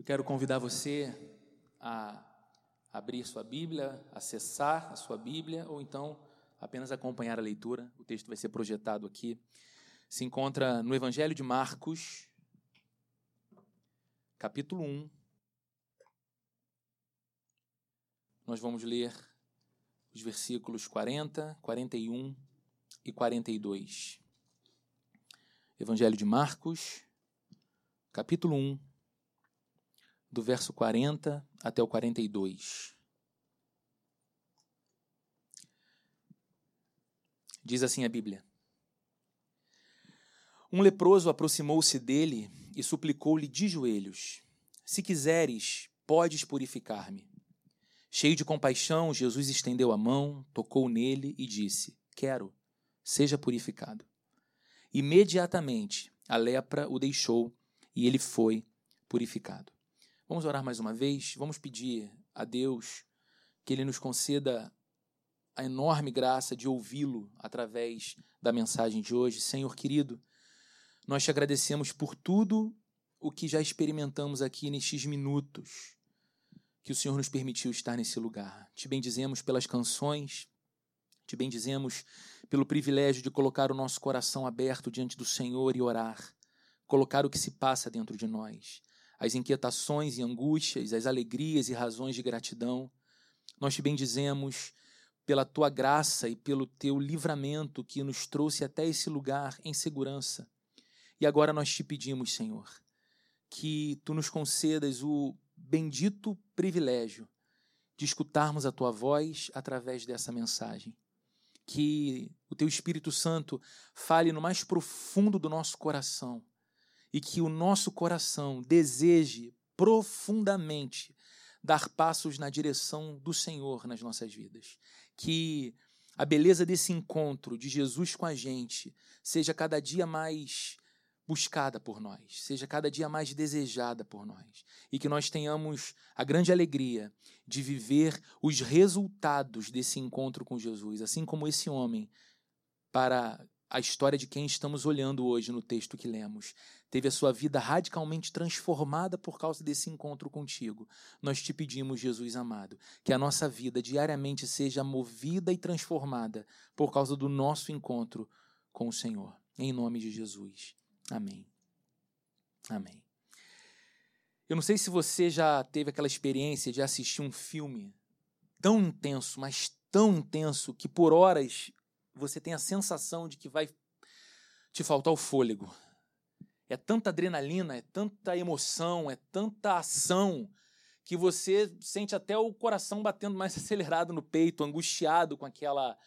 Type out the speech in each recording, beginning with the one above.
Eu quero convidar você a abrir sua Bíblia, acessar a sua Bíblia ou então apenas acompanhar a leitura. O texto vai ser projetado aqui. Se encontra no Evangelho de Marcos, capítulo 1. Nós vamos ler os versículos 40, 41 e 42. Evangelho de Marcos, capítulo 1 do verso 40 até o 42. Diz assim a Bíblia: Um leproso aproximou-se dele e suplicou-lhe de joelhos: Se quiseres, podes purificar-me. Cheio de compaixão, Jesus estendeu a mão, tocou nele e disse: Quero, seja purificado. Imediatamente a lepra o deixou e ele foi purificado. Vamos orar mais uma vez? Vamos pedir a Deus que Ele nos conceda a enorme graça de ouvi-lo através da mensagem de hoje. Senhor querido, nós te agradecemos por tudo o que já experimentamos aqui nestes minutos que o Senhor nos permitiu estar nesse lugar. Te bendizemos pelas canções, te bendizemos pelo privilégio de colocar o nosso coração aberto diante do Senhor e orar, colocar o que se passa dentro de nós as inquietações e angústias, as alegrias e razões de gratidão. Nós te bendizemos pela tua graça e pelo teu livramento que nos trouxe até esse lugar em segurança. E agora nós te pedimos, Senhor, que tu nos concedas o bendito privilégio de escutarmos a tua voz através dessa mensagem. Que o teu Espírito Santo fale no mais profundo do nosso coração e que o nosso coração deseje profundamente dar passos na direção do Senhor nas nossas vidas. Que a beleza desse encontro de Jesus com a gente seja cada dia mais buscada por nós, seja cada dia mais desejada por nós, e que nós tenhamos a grande alegria de viver os resultados desse encontro com Jesus, assim como esse homem, para a história de quem estamos olhando hoje no texto que lemos. Teve a sua vida radicalmente transformada por causa desse encontro contigo. Nós te pedimos, Jesus amado, que a nossa vida diariamente seja movida e transformada por causa do nosso encontro com o Senhor. Em nome de Jesus. Amém. Amém. Eu não sei se você já teve aquela experiência de assistir um filme tão intenso, mas tão intenso, que por horas você tem a sensação de que vai te faltar o fôlego. É tanta adrenalina, é tanta emoção, é tanta ação que você sente até o coração batendo mais acelerado no peito, angustiado com aquela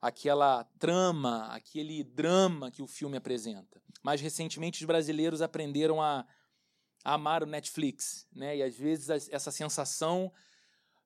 aquela trama, aquele drama que o filme apresenta. Mais recentemente os brasileiros aprenderam a, a amar o Netflix, né? E às vezes essa sensação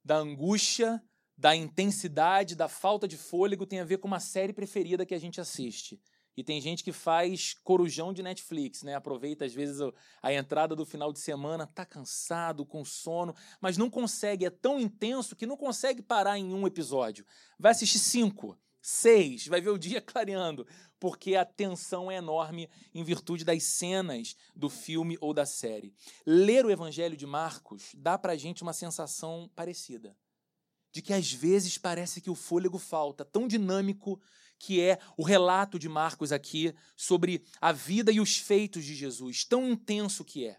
da angústia da intensidade, da falta de fôlego tem a ver com uma série preferida que a gente assiste. E tem gente que faz corujão de Netflix, né? Aproveita às vezes a entrada do final de semana, tá cansado, com sono, mas não consegue, é tão intenso que não consegue parar em um episódio. Vai assistir cinco, seis, vai ver o dia clareando, porque a tensão é enorme em virtude das cenas do filme ou da série. Ler o Evangelho de Marcos dá pra gente uma sensação parecida de que às vezes parece que o fôlego falta, tão dinâmico que é o relato de Marcos aqui sobre a vida e os feitos de Jesus, tão intenso que é.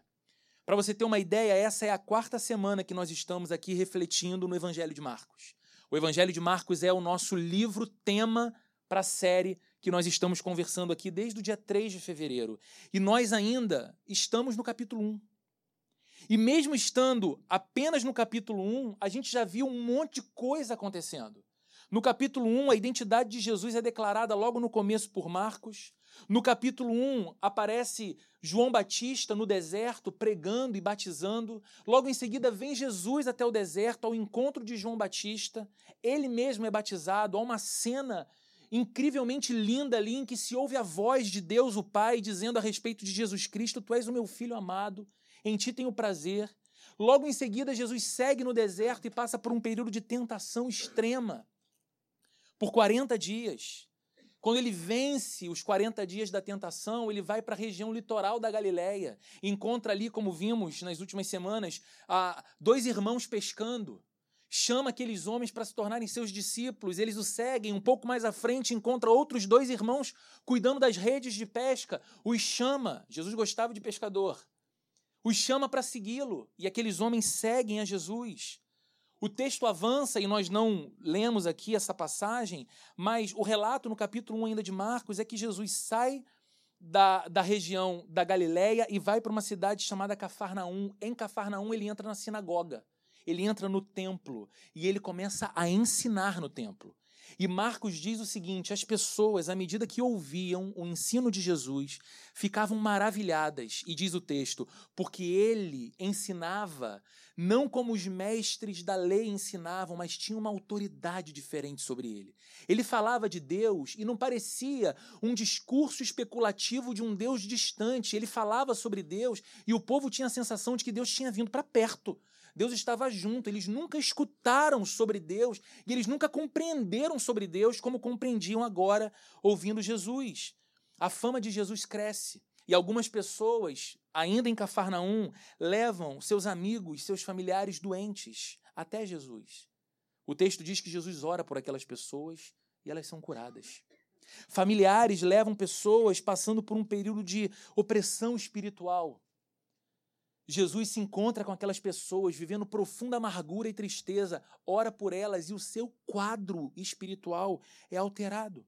Para você ter uma ideia, essa é a quarta semana que nós estamos aqui refletindo no Evangelho de Marcos. O Evangelho de Marcos é o nosso livro tema para a série que nós estamos conversando aqui desde o dia 3 de fevereiro. E nós ainda estamos no capítulo 1. E mesmo estando apenas no capítulo 1, a gente já viu um monte de coisa acontecendo. No capítulo 1, a identidade de Jesus é declarada logo no começo por Marcos. No capítulo 1, aparece João Batista no deserto pregando e batizando. Logo em seguida, vem Jesus até o deserto ao encontro de João Batista. Ele mesmo é batizado. Há uma cena incrivelmente linda ali em que se ouve a voz de Deus, o Pai, dizendo a respeito de Jesus Cristo: Tu és o meu filho amado em ti tenho prazer. Logo em seguida, Jesus segue no deserto e passa por um período de tentação extrema. Por 40 dias. Quando ele vence os 40 dias da tentação, ele vai para a região litoral da Galiléia. Encontra ali, como vimos nas últimas semanas, dois irmãos pescando. Chama aqueles homens para se tornarem seus discípulos. Eles o seguem. Um pouco mais à frente, encontra outros dois irmãos cuidando das redes de pesca. Os chama. Jesus gostava de pescador. Os chama para segui-lo. E aqueles homens seguem a Jesus. O texto avança e nós não lemos aqui essa passagem, mas o relato no capítulo 1 ainda de Marcos é que Jesus sai da, da região da Galiléia e vai para uma cidade chamada Cafarnaum. Em Cafarnaum ele entra na sinagoga, ele entra no templo e ele começa a ensinar no templo. E Marcos diz o seguinte: as pessoas, à medida que ouviam o ensino de Jesus, ficavam maravilhadas, e diz o texto, porque ele ensinava não como os mestres da lei ensinavam, mas tinha uma autoridade diferente sobre ele. Ele falava de Deus e não parecia um discurso especulativo de um Deus distante. Ele falava sobre Deus e o povo tinha a sensação de que Deus tinha vindo para perto. Deus estava junto, eles nunca escutaram sobre Deus e eles nunca compreenderam sobre Deus como compreendiam agora ouvindo Jesus. A fama de Jesus cresce. E algumas pessoas, ainda em Cafarnaum, levam seus amigos, seus familiares doentes até Jesus. O texto diz que Jesus ora por aquelas pessoas e elas são curadas. Familiares levam pessoas passando por um período de opressão espiritual. Jesus se encontra com aquelas pessoas vivendo profunda amargura e tristeza, ora por elas e o seu quadro espiritual é alterado.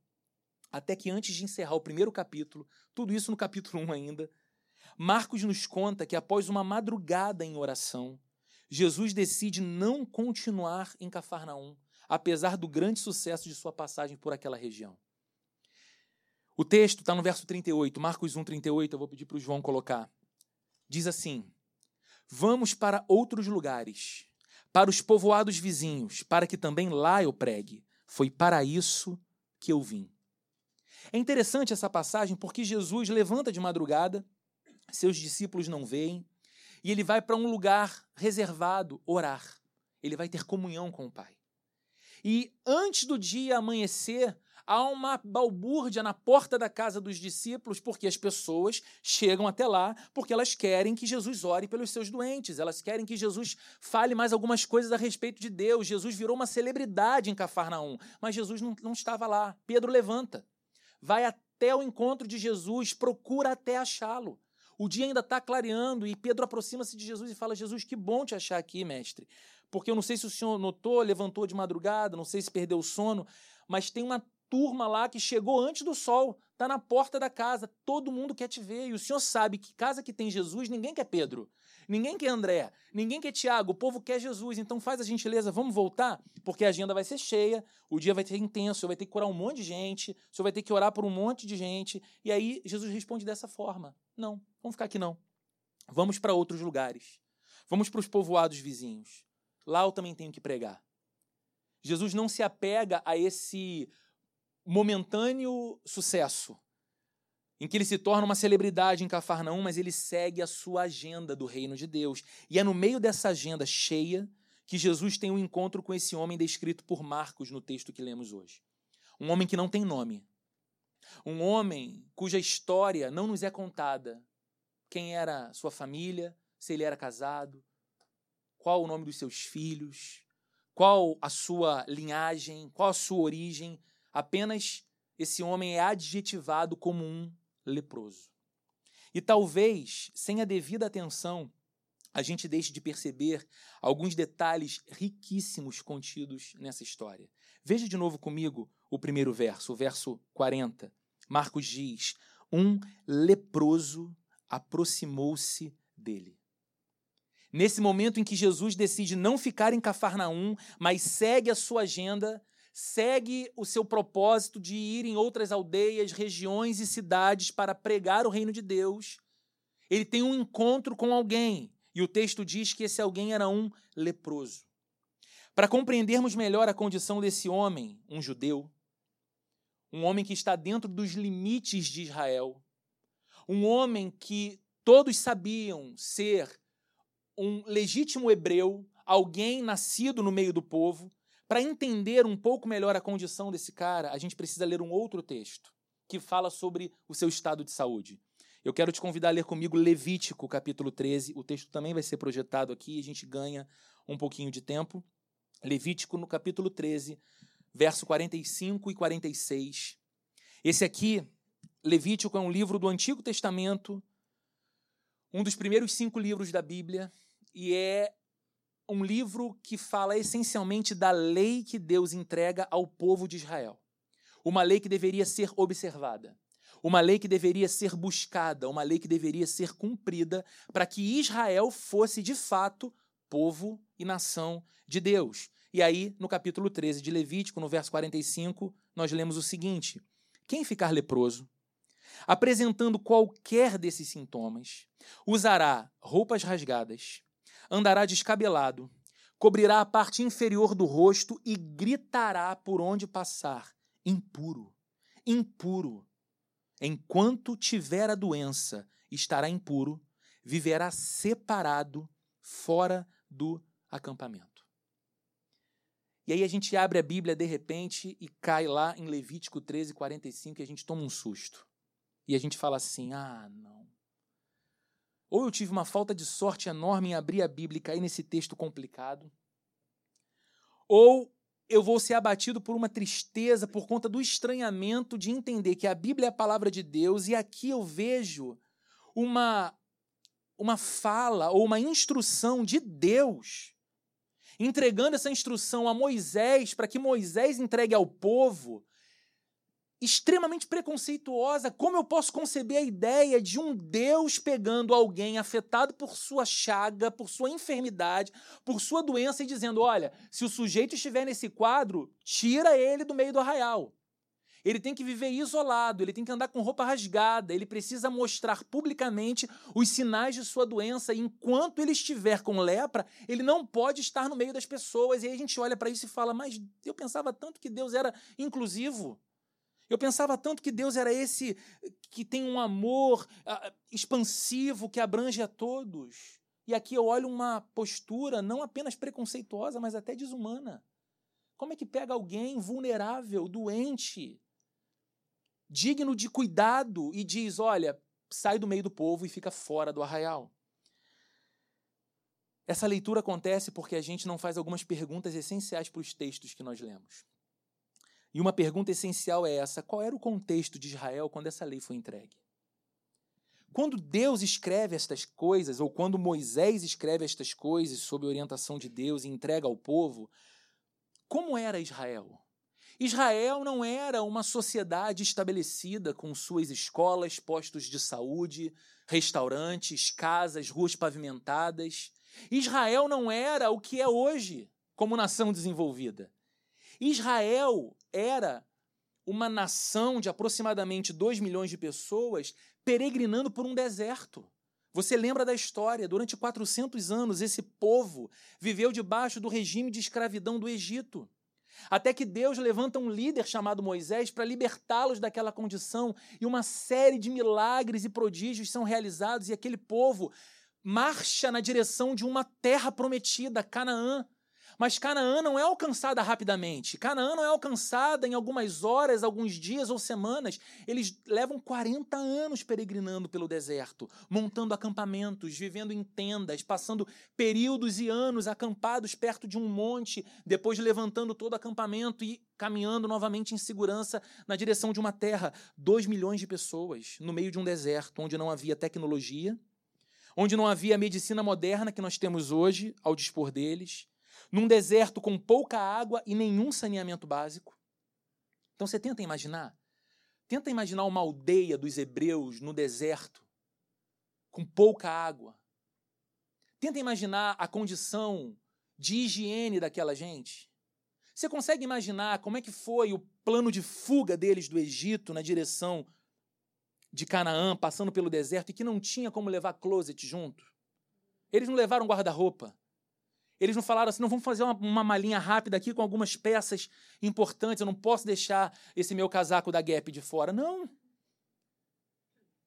Até que antes de encerrar o primeiro capítulo, tudo isso no capítulo 1 ainda, Marcos nos conta que após uma madrugada em oração, Jesus decide não continuar em Cafarnaum, apesar do grande sucesso de sua passagem por aquela região. O texto está no verso 38, Marcos 1, 38, eu vou pedir para o João colocar. Diz assim: Vamos para outros lugares, para os povoados vizinhos, para que também lá eu pregue. Foi para isso que eu vim. É interessante essa passagem porque Jesus levanta de madrugada, seus discípulos não veem, e ele vai para um lugar reservado orar. Ele vai ter comunhão com o Pai. E antes do dia amanhecer, há uma balbúrdia na porta da casa dos discípulos, porque as pessoas chegam até lá porque elas querem que Jesus ore pelos seus doentes, elas querem que Jesus fale mais algumas coisas a respeito de Deus. Jesus virou uma celebridade em Cafarnaum, mas Jesus não, não estava lá. Pedro levanta vai até o encontro de Jesus, procura até achá-lo. O dia ainda está clareando e Pedro aproxima-se de Jesus e fala: Jesus, que bom te achar aqui, mestre. Porque eu não sei se o senhor notou, levantou de madrugada, não sei se perdeu o sono, mas tem uma turma lá que chegou antes do sol, está na porta da casa, todo mundo quer te ver. E o senhor sabe que casa que tem Jesus, ninguém quer Pedro. Ninguém quer André, ninguém quer Tiago, o povo quer Jesus. Então faz a gentileza, vamos voltar, porque a agenda vai ser cheia, o dia vai ser intenso, senhor vai ter que curar um monte de gente, senhor vai ter que orar por um monte de gente. E aí Jesus responde dessa forma: Não, vamos ficar aqui não. Vamos para outros lugares. Vamos para os povoados vizinhos. Lá eu também tenho que pregar. Jesus não se apega a esse momentâneo sucesso em que ele se torna uma celebridade em Cafarnaum, mas ele segue a sua agenda do reino de Deus. E é no meio dessa agenda cheia que Jesus tem um encontro com esse homem descrito por Marcos no texto que lemos hoje. Um homem que não tem nome. Um homem cuja história não nos é contada. Quem era sua família, se ele era casado, qual o nome dos seus filhos, qual a sua linhagem, qual a sua origem. Apenas esse homem é adjetivado como um leproso. E talvez, sem a devida atenção, a gente deixe de perceber alguns detalhes riquíssimos contidos nessa história. Veja de novo comigo o primeiro verso, o verso 40. Marcos diz: Um leproso aproximou-se dele. Nesse momento em que Jesus decide não ficar em Cafarnaum, mas segue a sua agenda, segue o seu propósito de ir em outras aldeias, regiões e cidades para pregar o reino de Deus. Ele tem um encontro com alguém, e o texto diz que esse alguém era um leproso. Para compreendermos melhor a condição desse homem, um judeu, um homem que está dentro dos limites de Israel, um homem que todos sabiam ser um legítimo hebreu, alguém nascido no meio do povo, para entender um pouco melhor a condição desse cara, a gente precisa ler um outro texto que fala sobre o seu estado de saúde. Eu quero te convidar a ler comigo Levítico, capítulo 13. O texto também vai ser projetado aqui e a gente ganha um pouquinho de tempo. Levítico, no capítulo 13, verso 45 e 46. Esse aqui, Levítico, é um livro do Antigo Testamento, um dos primeiros cinco livros da Bíblia, e é um livro que fala essencialmente da lei que Deus entrega ao povo de Israel. Uma lei que deveria ser observada, uma lei que deveria ser buscada, uma lei que deveria ser cumprida para que Israel fosse de fato povo e nação de Deus. E aí, no capítulo 13 de Levítico, no verso 45, nós lemos o seguinte: Quem ficar leproso, apresentando qualquer desses sintomas, usará roupas rasgadas, andará descabelado, cobrirá a parte inferior do rosto e gritará por onde passar: impuro, impuro. Enquanto tiver a doença, estará impuro, viverá separado, fora do acampamento. E aí a gente abre a Bíblia de repente e cai lá em Levítico 13, 45 e a gente toma um susto. E a gente fala assim: ah, não. Ou eu tive uma falta de sorte enorme em abrir a Bíblia e cair nesse texto complicado, ou eu vou ser abatido por uma tristeza por conta do estranhamento de entender que a Bíblia é a palavra de Deus e aqui eu vejo uma uma fala ou uma instrução de Deus, entregando essa instrução a Moisés para que Moisés entregue ao povo, extremamente preconceituosa. Como eu posso conceber a ideia de um Deus pegando alguém afetado por sua chaga, por sua enfermidade, por sua doença e dizendo: olha, se o sujeito estiver nesse quadro, tira ele do meio do arraial. Ele tem que viver isolado, ele tem que andar com roupa rasgada, ele precisa mostrar publicamente os sinais de sua doença. E enquanto ele estiver com lepra, ele não pode estar no meio das pessoas. E aí a gente olha para isso e fala: Mas eu pensava tanto que Deus era inclusivo. Eu pensava tanto que Deus era esse que tem um amor uh, expansivo que abrange a todos. E aqui eu olho uma postura não apenas preconceituosa, mas até desumana. Como é que pega alguém vulnerável, doente, digno de cuidado e diz: olha, sai do meio do povo e fica fora do arraial. Essa leitura acontece porque a gente não faz algumas perguntas essenciais para os textos que nós lemos. E uma pergunta essencial é essa: qual era o contexto de Israel quando essa lei foi entregue? Quando Deus escreve estas coisas, ou quando Moisés escreve estas coisas sob orientação de Deus e entrega ao povo, como era Israel? Israel não era uma sociedade estabelecida com suas escolas, postos de saúde, restaurantes, casas, ruas pavimentadas. Israel não era o que é hoje como nação desenvolvida. Israel era uma nação de aproximadamente 2 milhões de pessoas peregrinando por um deserto. Você lembra da história? Durante 400 anos, esse povo viveu debaixo do regime de escravidão do Egito. Até que Deus levanta um líder chamado Moisés para libertá-los daquela condição, e uma série de milagres e prodígios são realizados, e aquele povo marcha na direção de uma terra prometida, Canaã. Mas Canaã não é alcançada rapidamente. Canaã não é alcançada em algumas horas, alguns dias ou semanas. Eles levam 40 anos peregrinando pelo deserto, montando acampamentos, vivendo em tendas, passando períodos e anos acampados perto de um monte, depois levantando todo o acampamento e caminhando novamente em segurança na direção de uma terra. Dois milhões de pessoas no meio de um deserto onde não havia tecnologia, onde não havia a medicina moderna que nós temos hoje ao dispor deles num deserto com pouca água e nenhum saneamento básico. Então você tenta imaginar? Tenta imaginar uma aldeia dos hebreus no deserto, com pouca água. Tenta imaginar a condição de higiene daquela gente. Você consegue imaginar como é que foi o plano de fuga deles do Egito na direção de Canaã, passando pelo deserto e que não tinha como levar closet junto? Eles não levaram guarda-roupa. Eles não falaram assim, não vamos fazer uma, uma, malinha rápida aqui com algumas peças importantes, eu não posso deixar esse meu casaco da Gap de fora. Não.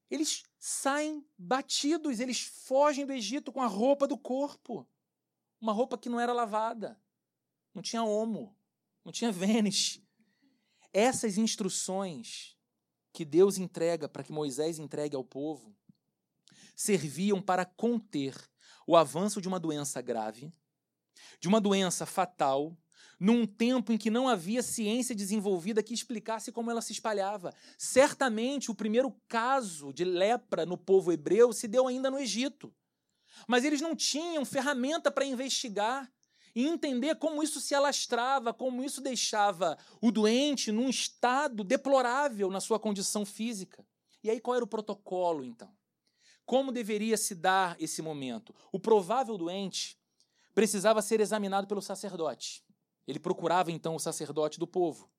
Eles saem batidos, eles fogem do Egito com a roupa do corpo. Uma roupa que não era lavada, não tinha omo, não tinha Vênice. Essas instruções que Deus entrega para que Moisés entregue ao povo serviam para conter o avanço de uma doença grave, de uma doença fatal, num tempo em que não havia ciência desenvolvida que explicasse como ela se espalhava. Certamente o primeiro caso de lepra no povo hebreu se deu ainda no Egito. Mas eles não tinham ferramenta para investigar e entender como isso se alastrava, como isso deixava o doente num estado deplorável na sua condição física. E aí qual era o protocolo então? Como deveria se dar esse momento? O provável doente precisava ser examinado pelo sacerdote. Ele procurava então o sacerdote do povo.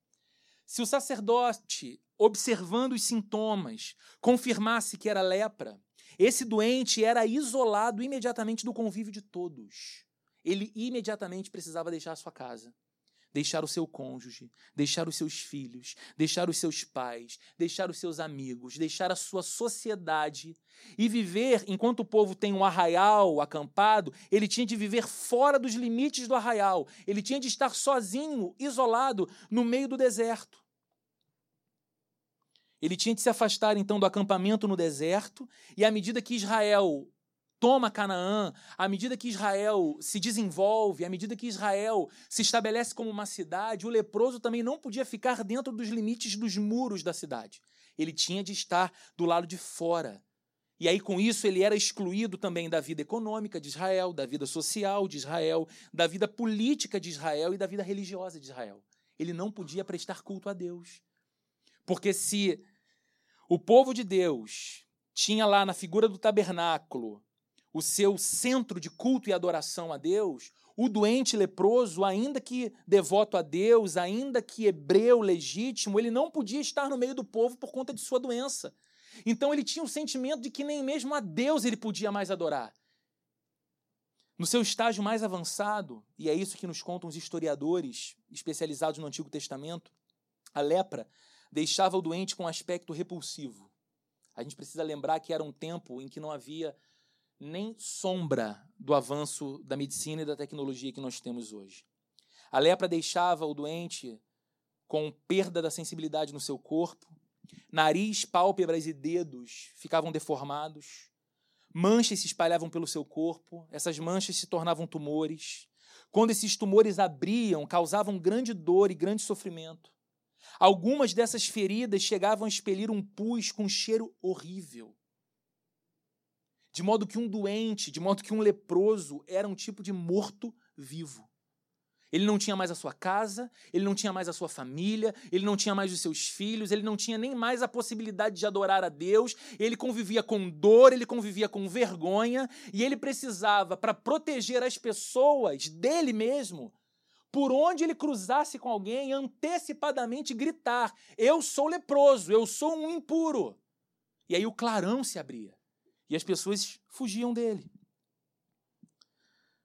Se o sacerdote, observando os sintomas, confirmasse que era lepra, esse doente era isolado imediatamente do convívio de todos. Ele imediatamente precisava deixar a sua casa deixar o seu cônjuge, deixar os seus filhos, deixar os seus pais, deixar os seus amigos, deixar a sua sociedade e viver enquanto o povo tem um arraial acampado, ele tinha de viver fora dos limites do arraial, ele tinha de estar sozinho, isolado, no meio do deserto. Ele tinha de se afastar então do acampamento no deserto, e à medida que Israel toma Canaã, à medida que Israel se desenvolve, à medida que Israel se estabelece como uma cidade, o leproso também não podia ficar dentro dos limites dos muros da cidade. Ele tinha de estar do lado de fora. E aí, com isso, ele era excluído também da vida econômica de Israel, da vida social de Israel, da vida política de Israel e da vida religiosa de Israel. Ele não podia prestar culto a Deus. Porque se o povo de Deus tinha lá na figura do tabernáculo o seu centro de culto e adoração a Deus, o doente leproso, ainda que devoto a Deus, ainda que hebreu legítimo, ele não podia estar no meio do povo por conta de sua doença. Então ele tinha o sentimento de que nem mesmo a Deus ele podia mais adorar. No seu estágio mais avançado, e é isso que nos contam os historiadores especializados no Antigo Testamento, a lepra deixava o doente com um aspecto repulsivo. A gente precisa lembrar que era um tempo em que não havia nem sombra do avanço da medicina e da tecnologia que nós temos hoje. A lepra deixava o doente com perda da sensibilidade no seu corpo, nariz, pálpebras e dedos ficavam deformados, manchas se espalhavam pelo seu corpo, essas manchas se tornavam tumores. Quando esses tumores abriam, causavam grande dor e grande sofrimento. Algumas dessas feridas chegavam a expelir um pus com um cheiro horrível de modo que um doente, de modo que um leproso era um tipo de morto-vivo. Ele não tinha mais a sua casa, ele não tinha mais a sua família, ele não tinha mais os seus filhos, ele não tinha nem mais a possibilidade de adorar a Deus, ele convivia com dor, ele convivia com vergonha, e ele precisava, para proteger as pessoas dele mesmo, por onde ele cruzasse com alguém, antecipadamente gritar: Eu sou leproso, eu sou um impuro. E aí o clarão se abria. E as pessoas fugiam dele.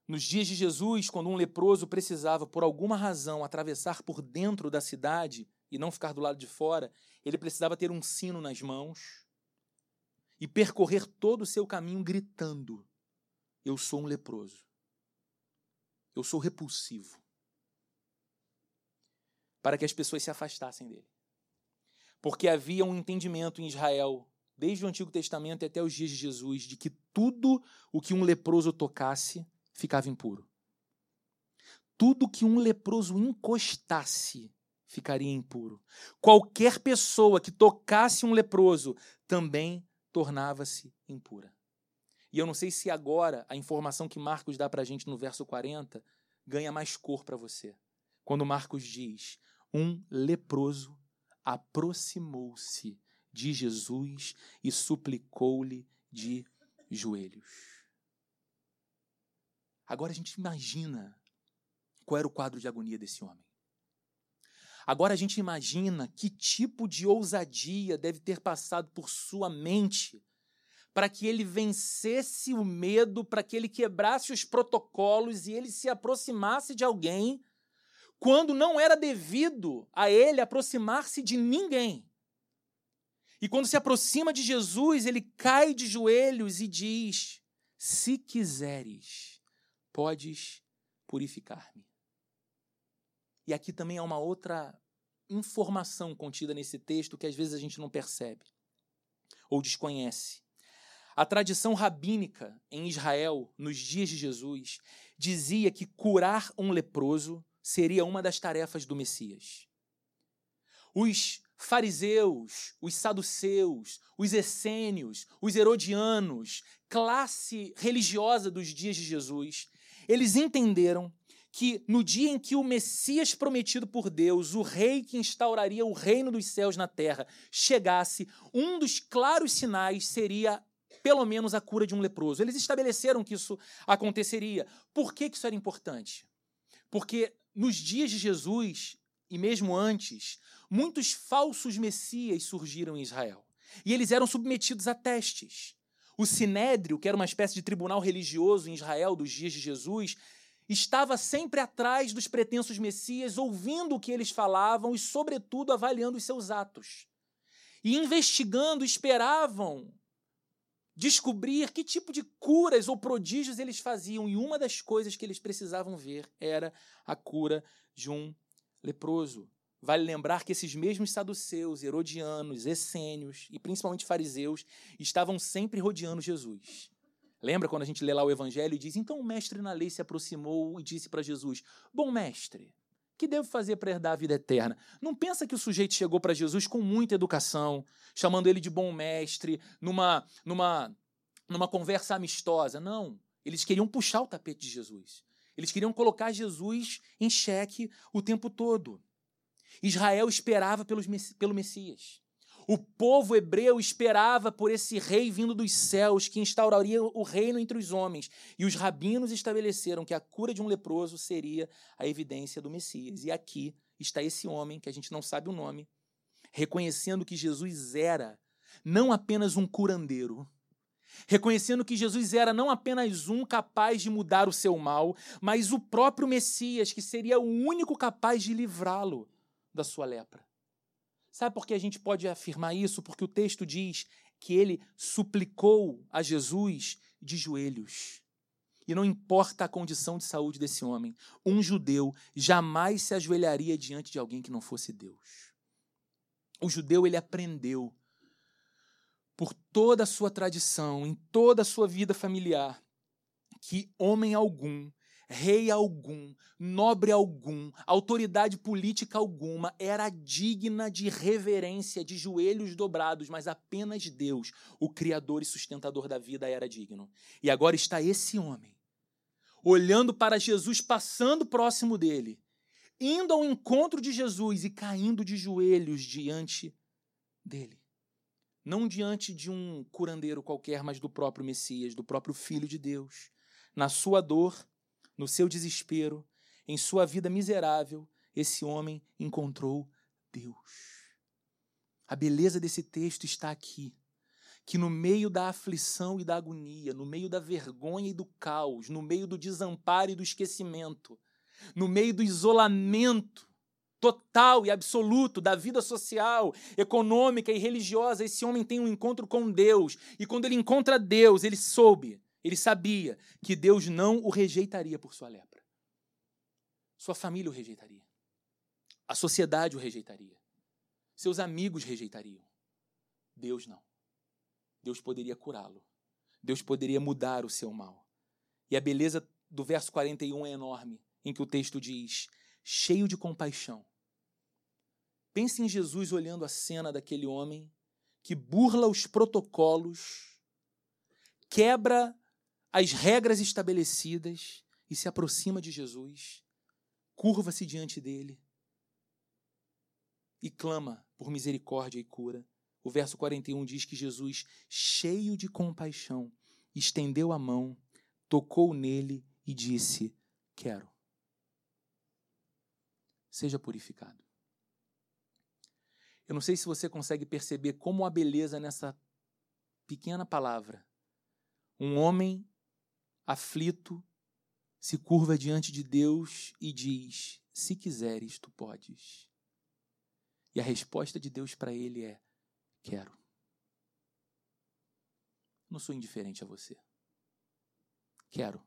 Nos dias de Jesus, quando um leproso precisava, por alguma razão, atravessar por dentro da cidade e não ficar do lado de fora, ele precisava ter um sino nas mãos e percorrer todo o seu caminho gritando: Eu sou um leproso. Eu sou repulsivo. Para que as pessoas se afastassem dele. Porque havia um entendimento em Israel desde o Antigo Testamento até os dias de Jesus, de que tudo o que um leproso tocasse ficava impuro. Tudo que um leproso encostasse ficaria impuro. Qualquer pessoa que tocasse um leproso também tornava-se impura. E eu não sei se agora a informação que Marcos dá para a gente no verso 40 ganha mais cor para você. Quando Marcos diz: Um leproso aproximou-se de Jesus e suplicou-lhe de joelhos. Agora a gente imagina qual era o quadro de agonia desse homem. Agora a gente imagina que tipo de ousadia deve ter passado por sua mente para que ele vencesse o medo, para que ele quebrasse os protocolos e ele se aproximasse de alguém quando não era devido a ele aproximar-se de ninguém. E quando se aproxima de Jesus, ele cai de joelhos e diz: Se quiseres, podes purificar-me. E aqui também há uma outra informação contida nesse texto que às vezes a gente não percebe ou desconhece. A tradição rabínica em Israel, nos dias de Jesus, dizia que curar um leproso seria uma das tarefas do Messias. Os fariseus, os saduceus, os essênios, os herodianos, classe religiosa dos dias de Jesus, eles entenderam que no dia em que o Messias prometido por Deus, o rei que instauraria o reino dos céus na terra, chegasse, um dos claros sinais seria pelo menos a cura de um leproso. Eles estabeleceram que isso aconteceria. Por que, que isso era importante? Porque nos dias de Jesus, e mesmo antes, muitos falsos messias surgiram em Israel. E eles eram submetidos a testes. O Sinédrio, que era uma espécie de tribunal religioso em Israel dos dias de Jesus, estava sempre atrás dos pretensos messias, ouvindo o que eles falavam e, sobretudo, avaliando os seus atos. E investigando, esperavam descobrir que tipo de curas ou prodígios eles faziam. E uma das coisas que eles precisavam ver era a cura de um leproso. Vale lembrar que esses mesmos saduceus, herodianos, essênios e principalmente fariseus estavam sempre rodeando Jesus. Lembra quando a gente lê lá o evangelho e diz: Então o mestre na lei se aproximou e disse para Jesus: Bom mestre, que devo fazer para herdar a vida eterna? Não pensa que o sujeito chegou para Jesus com muita educação, chamando ele de bom mestre, numa, numa, numa conversa amistosa. Não. Eles queriam puxar o tapete de Jesus. Eles queriam colocar Jesus em xeque o tempo todo. Israel esperava pelos, pelo Messias. O povo hebreu esperava por esse rei vindo dos céus que instauraria o reino entre os homens. E os rabinos estabeleceram que a cura de um leproso seria a evidência do Messias. E aqui está esse homem, que a gente não sabe o nome, reconhecendo que Jesus era não apenas um curandeiro, reconhecendo que Jesus era não apenas um capaz de mudar o seu mal, mas o próprio Messias, que seria o único capaz de livrá-lo da sua lepra. Sabe por que a gente pode afirmar isso? Porque o texto diz que ele suplicou a Jesus de joelhos. E não importa a condição de saúde desse homem, um judeu jamais se ajoelharia diante de alguém que não fosse Deus. O judeu ele aprendeu por toda a sua tradição, em toda a sua vida familiar, que homem algum rei algum, nobre algum, autoridade política alguma era digna de reverência, de joelhos dobrados, mas apenas Deus, o Criador e sustentador da vida, era digno. E agora está esse homem, olhando para Jesus, passando próximo dele, indo ao encontro de Jesus e caindo de joelhos diante dele. Não diante de um curandeiro qualquer, mas do próprio Messias, do próprio Filho de Deus. Na sua dor, no seu desespero, em sua vida miserável, esse homem encontrou Deus. A beleza desse texto está aqui. Que no meio da aflição e da agonia, no meio da vergonha e do caos, no meio do desamparo e do esquecimento, no meio do isolamento total e absoluto da vida social, econômica e religiosa, esse homem tem um encontro com Deus. E quando ele encontra Deus, ele soube ele sabia que Deus não o rejeitaria por sua lepra. Sua família o rejeitaria. A sociedade o rejeitaria. Seus amigos rejeitariam. Deus não. Deus poderia curá-lo. Deus poderia mudar o seu mal. E a beleza do verso 41 é enorme, em que o texto diz: cheio de compaixão. Pense em Jesus olhando a cena daquele homem que burla os protocolos, quebra as regras estabelecidas e se aproxima de Jesus, curva-se diante dele e clama por misericórdia e cura. O verso 41 diz que Jesus, cheio de compaixão, estendeu a mão, tocou nele e disse: Quero. Seja purificado. Eu não sei se você consegue perceber como a beleza nessa pequena palavra. Um homem aflito, se curva diante de Deus e diz: Se quiseres, tu podes. E a resposta de Deus para ele é: Quero. Não sou indiferente a você. Quero.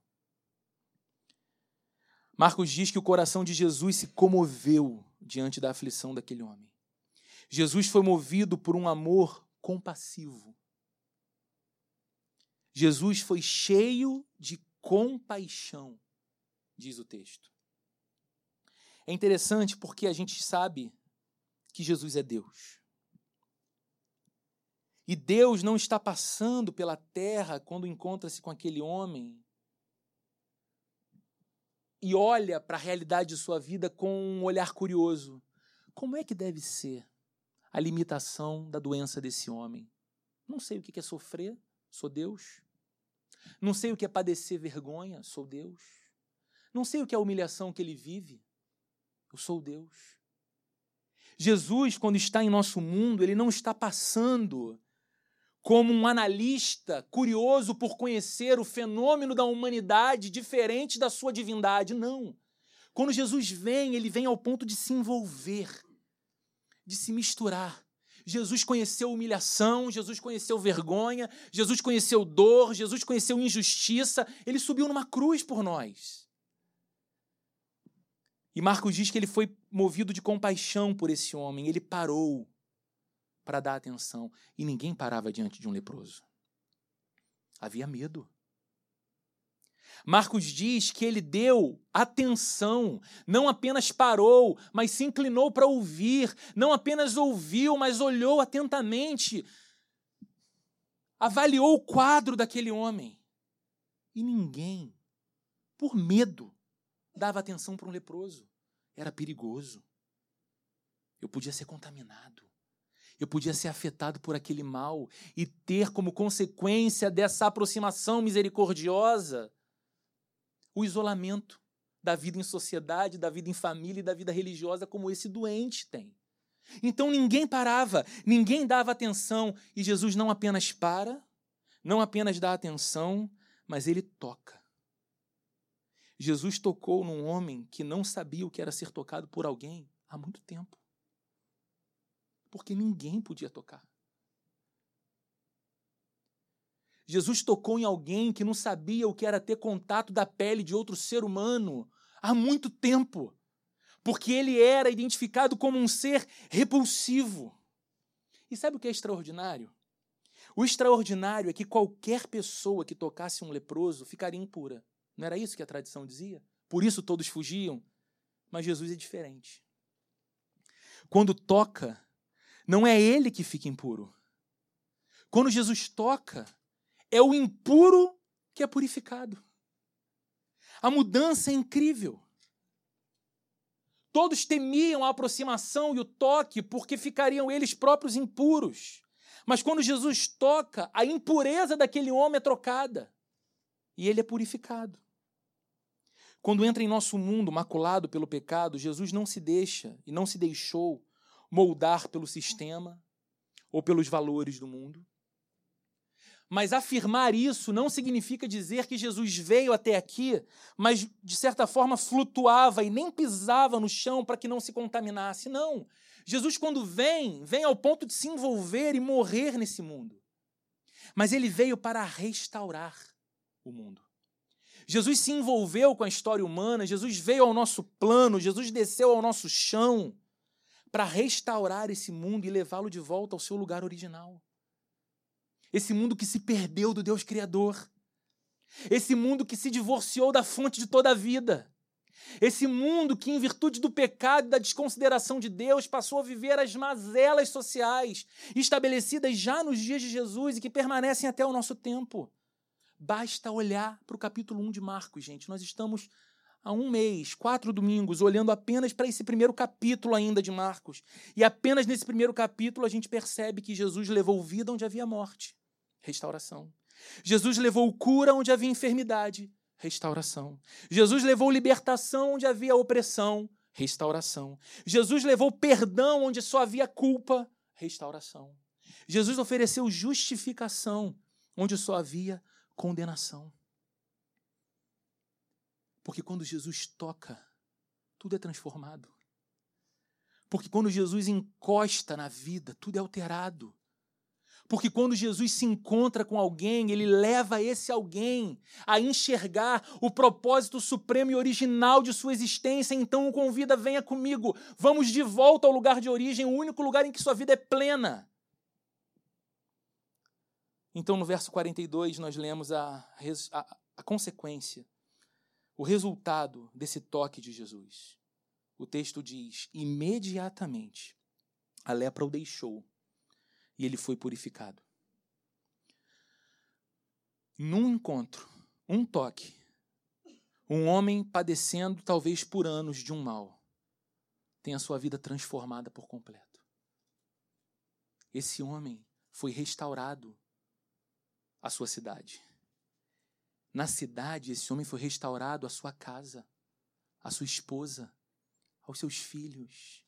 Marcos diz que o coração de Jesus se comoveu diante da aflição daquele homem. Jesus foi movido por um amor compassivo. Jesus foi cheio de compaixão, diz o texto. É interessante porque a gente sabe que Jesus é Deus. E Deus não está passando pela terra quando encontra-se com aquele homem e olha para a realidade de sua vida com um olhar curioso. Como é que deve ser a limitação da doença desse homem? Não sei o que é sofrer, sou Deus. Não sei o que é padecer vergonha, sou Deus. Não sei o que é a humilhação que ele vive, eu sou Deus. Jesus, quando está em nosso mundo, ele não está passando como um analista curioso por conhecer o fenômeno da humanidade diferente da sua divindade. Não. Quando Jesus vem, ele vem ao ponto de se envolver, de se misturar. Jesus conheceu humilhação, Jesus conheceu vergonha, Jesus conheceu dor, Jesus conheceu injustiça, ele subiu numa cruz por nós. E Marcos diz que ele foi movido de compaixão por esse homem, ele parou para dar atenção. E ninguém parava diante de um leproso. Havia medo. Marcos diz que ele deu atenção, não apenas parou, mas se inclinou para ouvir, não apenas ouviu, mas olhou atentamente, avaliou o quadro daquele homem. E ninguém, por medo, dava atenção para um leproso. Era perigoso. Eu podia ser contaminado. Eu podia ser afetado por aquele mal e ter como consequência dessa aproximação misericordiosa o isolamento da vida em sociedade, da vida em família e da vida religiosa, como esse doente tem. Então ninguém parava, ninguém dava atenção, e Jesus não apenas para, não apenas dá atenção, mas ele toca. Jesus tocou num homem que não sabia o que era ser tocado por alguém há muito tempo porque ninguém podia tocar. Jesus tocou em alguém que não sabia o que era ter contato da pele de outro ser humano há muito tempo, porque ele era identificado como um ser repulsivo. E sabe o que é extraordinário? O extraordinário é que qualquer pessoa que tocasse um leproso ficaria impura. Não era isso que a tradição dizia? Por isso todos fugiam. Mas Jesus é diferente. Quando toca, não é ele que fica impuro. Quando Jesus toca, é o impuro que é purificado. A mudança é incrível. Todos temiam a aproximação e o toque porque ficariam eles próprios impuros. Mas quando Jesus toca, a impureza daquele homem é trocada e ele é purificado. Quando entra em nosso mundo maculado pelo pecado, Jesus não se deixa e não se deixou moldar pelo sistema ou pelos valores do mundo. Mas afirmar isso não significa dizer que Jesus veio até aqui, mas de certa forma flutuava e nem pisava no chão para que não se contaminasse. Não. Jesus, quando vem, vem ao ponto de se envolver e morrer nesse mundo. Mas ele veio para restaurar o mundo. Jesus se envolveu com a história humana, Jesus veio ao nosso plano, Jesus desceu ao nosso chão para restaurar esse mundo e levá-lo de volta ao seu lugar original. Esse mundo que se perdeu do Deus Criador. Esse mundo que se divorciou da fonte de toda a vida. Esse mundo que, em virtude do pecado e da desconsideração de Deus, passou a viver as mazelas sociais estabelecidas já nos dias de Jesus e que permanecem até o nosso tempo. Basta olhar para o capítulo 1 de Marcos, gente. Nós estamos há um mês, quatro domingos, olhando apenas para esse primeiro capítulo ainda de Marcos. E apenas nesse primeiro capítulo a gente percebe que Jesus levou vida onde havia morte restauração. Jesus levou cura onde havia enfermidade restauração. Jesus levou libertação onde havia opressão restauração. Jesus levou perdão onde só havia culpa restauração. Jesus ofereceu justificação onde só havia condenação. Porque quando Jesus toca, tudo é transformado. Porque quando Jesus encosta na vida, tudo é alterado. Porque quando Jesus se encontra com alguém, ele leva esse alguém a enxergar o propósito supremo e original de sua existência. Então o convida: venha comigo, vamos de volta ao lugar de origem, o único lugar em que sua vida é plena. Então no verso 42 nós lemos a, a, a consequência, o resultado desse toque de Jesus. O texto diz: imediatamente a lepra o deixou e ele foi purificado. Num encontro, um toque, um homem padecendo talvez por anos de um mal, tem a sua vida transformada por completo. Esse homem foi restaurado à sua cidade. Na cidade, esse homem foi restaurado à sua casa, à sua esposa, aos seus filhos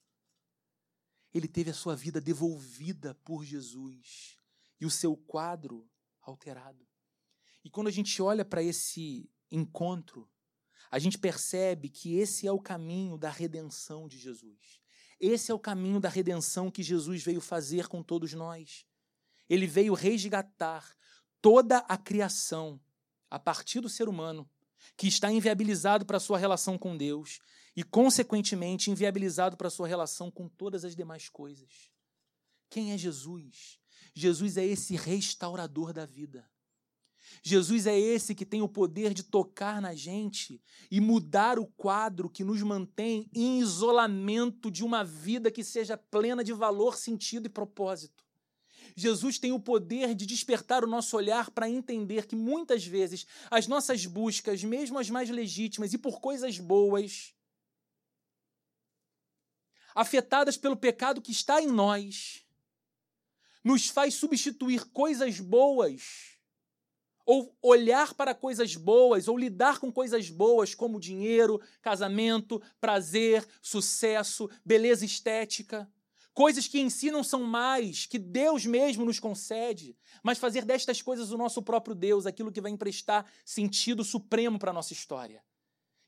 ele teve a sua vida devolvida por Jesus e o seu quadro alterado. E quando a gente olha para esse encontro, a gente percebe que esse é o caminho da redenção de Jesus. Esse é o caminho da redenção que Jesus veio fazer com todos nós. Ele veio resgatar toda a criação a partir do ser humano que está inviabilizado para a sua relação com Deus e, consequentemente, inviabilizado para sua relação com todas as demais coisas. Quem é Jesus? Jesus é esse restaurador da vida. Jesus é esse que tem o poder de tocar na gente e mudar o quadro que nos mantém em isolamento de uma vida que seja plena de valor, sentido e propósito. Jesus tem o poder de despertar o nosso olhar para entender que muitas vezes as nossas buscas, mesmo as mais legítimas e por coisas boas, afetadas pelo pecado que está em nós, nos faz substituir coisas boas, ou olhar para coisas boas, ou lidar com coisas boas como dinheiro, casamento, prazer, sucesso, beleza estética coisas que em si não são mais, que Deus mesmo nos concede, mas fazer destas coisas o nosso próprio Deus, aquilo que vai emprestar sentido supremo para a nossa história.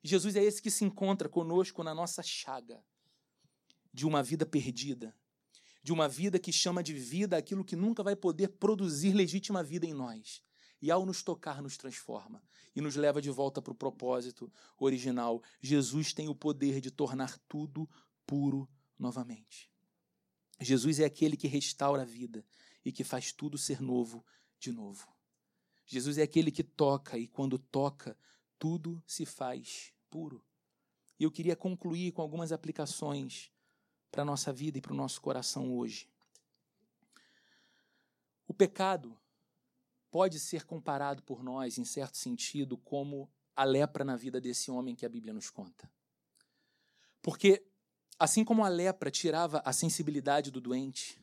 Jesus é esse que se encontra conosco na nossa chaga de uma vida perdida, de uma vida que chama de vida aquilo que nunca vai poder produzir legítima vida em nós. E ao nos tocar, nos transforma e nos leva de volta para o propósito original. Jesus tem o poder de tornar tudo puro novamente. Jesus é aquele que restaura a vida e que faz tudo ser novo de novo. Jesus é aquele que toca e quando toca, tudo se faz puro. E eu queria concluir com algumas aplicações para a nossa vida e para o nosso coração hoje. O pecado pode ser comparado por nós, em certo sentido, como a lepra na vida desse homem que a Bíblia nos conta. Porque Assim como a lepra tirava a sensibilidade do doente,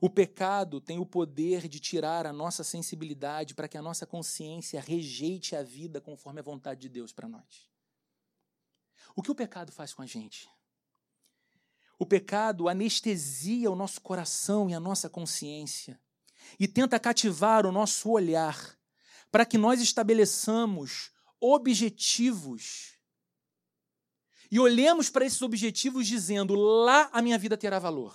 o pecado tem o poder de tirar a nossa sensibilidade para que a nossa consciência rejeite a vida conforme a vontade de Deus para nós. O que o pecado faz com a gente? O pecado anestesia o nosso coração e a nossa consciência e tenta cativar o nosso olhar para que nós estabeleçamos objetivos e olhemos para esses objetivos dizendo: lá a minha vida terá valor.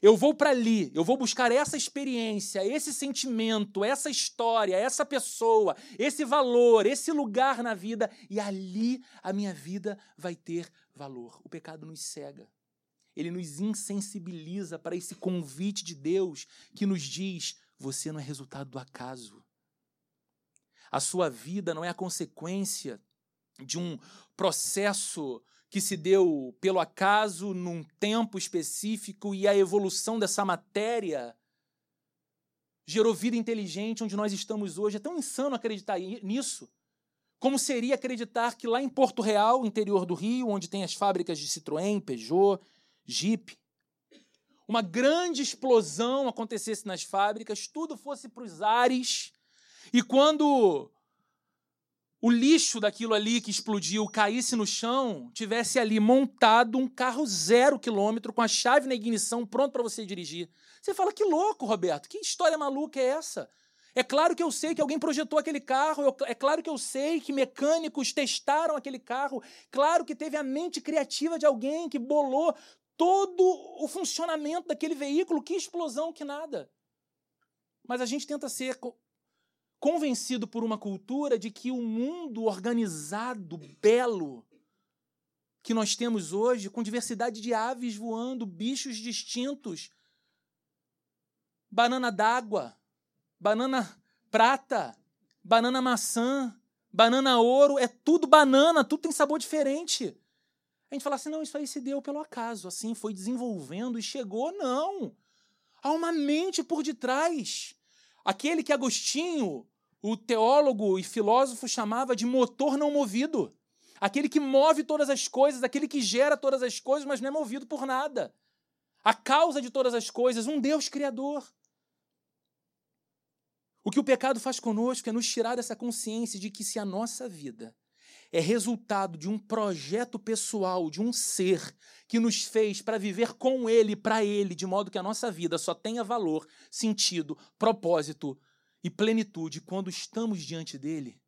Eu vou para ali, eu vou buscar essa experiência, esse sentimento, essa história, essa pessoa, esse valor, esse lugar na vida, e ali a minha vida vai ter valor. O pecado nos cega. Ele nos insensibiliza para esse convite de Deus que nos diz: você não é resultado do acaso. A sua vida não é a consequência de um processo que se deu pelo acaso num tempo específico e a evolução dessa matéria gerou vida inteligente onde nós estamos hoje. É tão insano acreditar nisso. Como seria acreditar que lá em Porto Real, interior do Rio, onde tem as fábricas de Citroën, Peugeot, Jeep, uma grande explosão acontecesse nas fábricas, tudo fosse para os ares, e quando o lixo daquilo ali que explodiu caísse no chão, tivesse ali montado um carro zero quilômetro com a chave na ignição pronto para você dirigir. Você fala, que louco, Roberto, que história maluca é essa? É claro que eu sei que alguém projetou aquele carro, é claro que eu sei que mecânicos testaram aquele carro, claro que teve a mente criativa de alguém que bolou todo o funcionamento daquele veículo, que explosão, que nada. Mas a gente tenta ser convencido por uma cultura de que o mundo organizado, belo, que nós temos hoje, com diversidade de aves voando, bichos distintos, banana d'água, banana prata, banana maçã, banana ouro, é tudo banana, tudo tem sabor diferente. A gente fala assim, não, isso aí se deu pelo acaso, assim, foi desenvolvendo e chegou, não. Há uma mente por detrás. Aquele que Agostinho, o teólogo e filósofo, chamava de motor não movido. Aquele que move todas as coisas, aquele que gera todas as coisas, mas não é movido por nada. A causa de todas as coisas, um Deus criador. O que o pecado faz conosco é nos tirar dessa consciência de que se a nossa vida é resultado de um projeto pessoal, de um ser que nos fez para viver com ele, para ele, de modo que a nossa vida só tenha valor, sentido, propósito e plenitude quando estamos diante dele.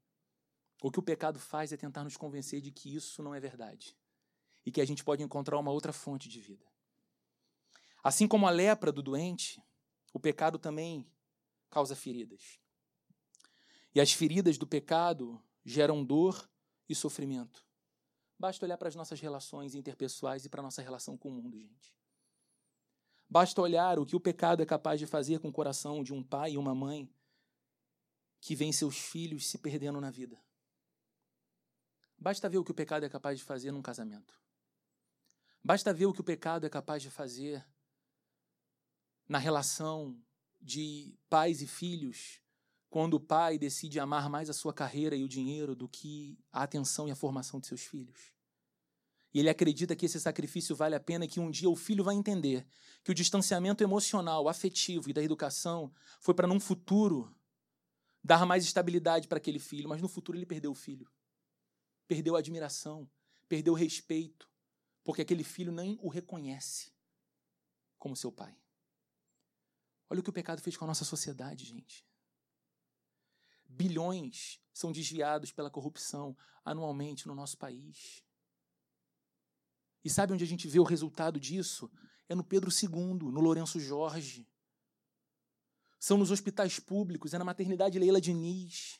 O que o pecado faz é tentar nos convencer de que isso não é verdade e que a gente pode encontrar uma outra fonte de vida. Assim como a lepra do doente, o pecado também causa feridas. E as feridas do pecado geram dor e sofrimento. Basta olhar para as nossas relações interpessoais e para a nossa relação com o mundo, gente. Basta olhar o que o pecado é capaz de fazer com o coração de um pai e uma mãe que vêem seus filhos se perdendo na vida. Basta ver o que o pecado é capaz de fazer num casamento. Basta ver o que o pecado é capaz de fazer na relação de pais e filhos quando o pai decide amar mais a sua carreira e o dinheiro do que a atenção e a formação de seus filhos. E ele acredita que esse sacrifício vale a pena e que um dia o filho vai entender que o distanciamento emocional, afetivo e da educação foi para num futuro dar mais estabilidade para aquele filho, mas no futuro ele perdeu o filho. Perdeu a admiração, perdeu o respeito, porque aquele filho nem o reconhece como seu pai. Olha o que o pecado fez com a nossa sociedade, gente. Bilhões são desviados pela corrupção anualmente no nosso país. E sabe onde a gente vê o resultado disso? É no Pedro II, no Lourenço Jorge. São nos hospitais públicos, é na maternidade Leila Diniz.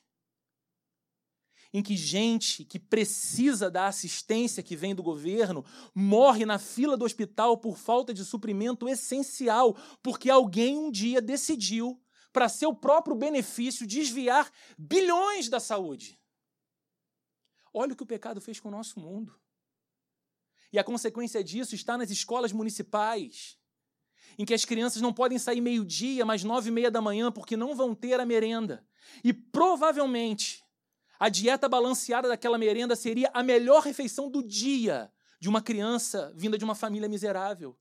Em que gente que precisa da assistência que vem do governo morre na fila do hospital por falta de suprimento essencial, porque alguém um dia decidiu para seu próprio benefício, desviar bilhões da saúde. Olha o que o pecado fez com o nosso mundo. E a consequência disso está nas escolas municipais, em que as crianças não podem sair meio-dia, mas nove e meia da manhã, porque não vão ter a merenda. E provavelmente a dieta balanceada daquela merenda seria a melhor refeição do dia de uma criança vinda de uma família miserável.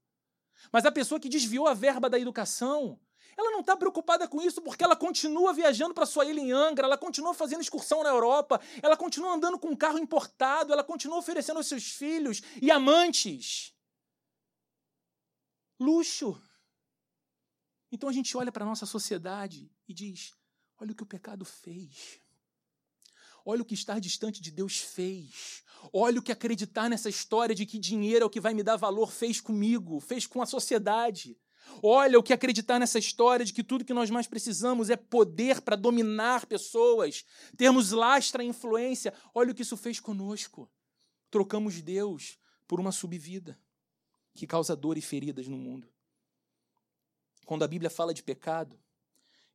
Mas a pessoa que desviou a verba da educação ela não está preocupada com isso porque ela continua viajando para sua ilha em Angra, ela continua fazendo excursão na Europa, ela continua andando com um carro importado, ela continua oferecendo aos seus filhos e amantes luxo. Então a gente olha para a nossa sociedade e diz: olha o que o pecado fez. Olha o que estar distante de Deus fez. Olha o que acreditar nessa história de que dinheiro é o que vai me dar valor fez comigo, fez com a sociedade. Olha o que acreditar nessa história de que tudo que nós mais precisamos é poder para dominar pessoas, termos lastra influência. Olha o que isso fez conosco. Trocamos Deus por uma subvida que causa dor e feridas no mundo. Quando a Bíblia fala de pecado,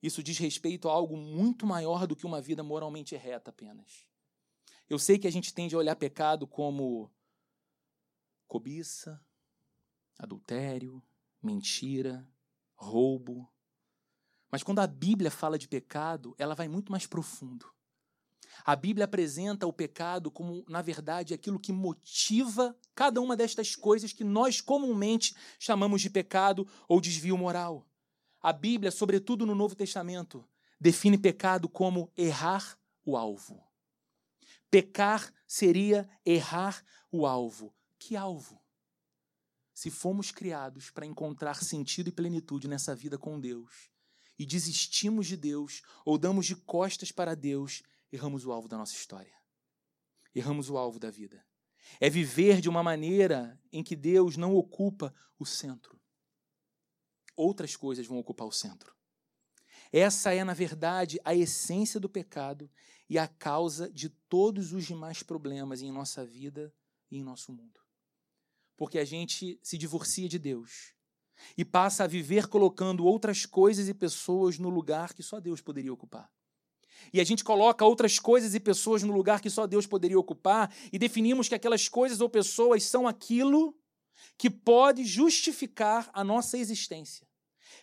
isso diz respeito a algo muito maior do que uma vida moralmente reta apenas. Eu sei que a gente tende a olhar pecado como cobiça, adultério, mentira, roubo. Mas quando a Bíblia fala de pecado, ela vai muito mais profundo. A Bíblia apresenta o pecado como, na verdade, aquilo que motiva cada uma destas coisas que nós comumente chamamos de pecado ou desvio moral. A Bíblia, sobretudo no Novo Testamento, define pecado como errar o alvo. Pecar seria errar o alvo. Que alvo? Se fomos criados para encontrar sentido e plenitude nessa vida com Deus e desistimos de Deus ou damos de costas para Deus, erramos o alvo da nossa história. Erramos o alvo da vida. É viver de uma maneira em que Deus não ocupa o centro. Outras coisas vão ocupar o centro. Essa é, na verdade, a essência do pecado e a causa de todos os demais problemas em nossa vida e em nosso mundo. Porque a gente se divorcia de Deus e passa a viver colocando outras coisas e pessoas no lugar que só Deus poderia ocupar. E a gente coloca outras coisas e pessoas no lugar que só Deus poderia ocupar e definimos que aquelas coisas ou pessoas são aquilo que pode justificar a nossa existência.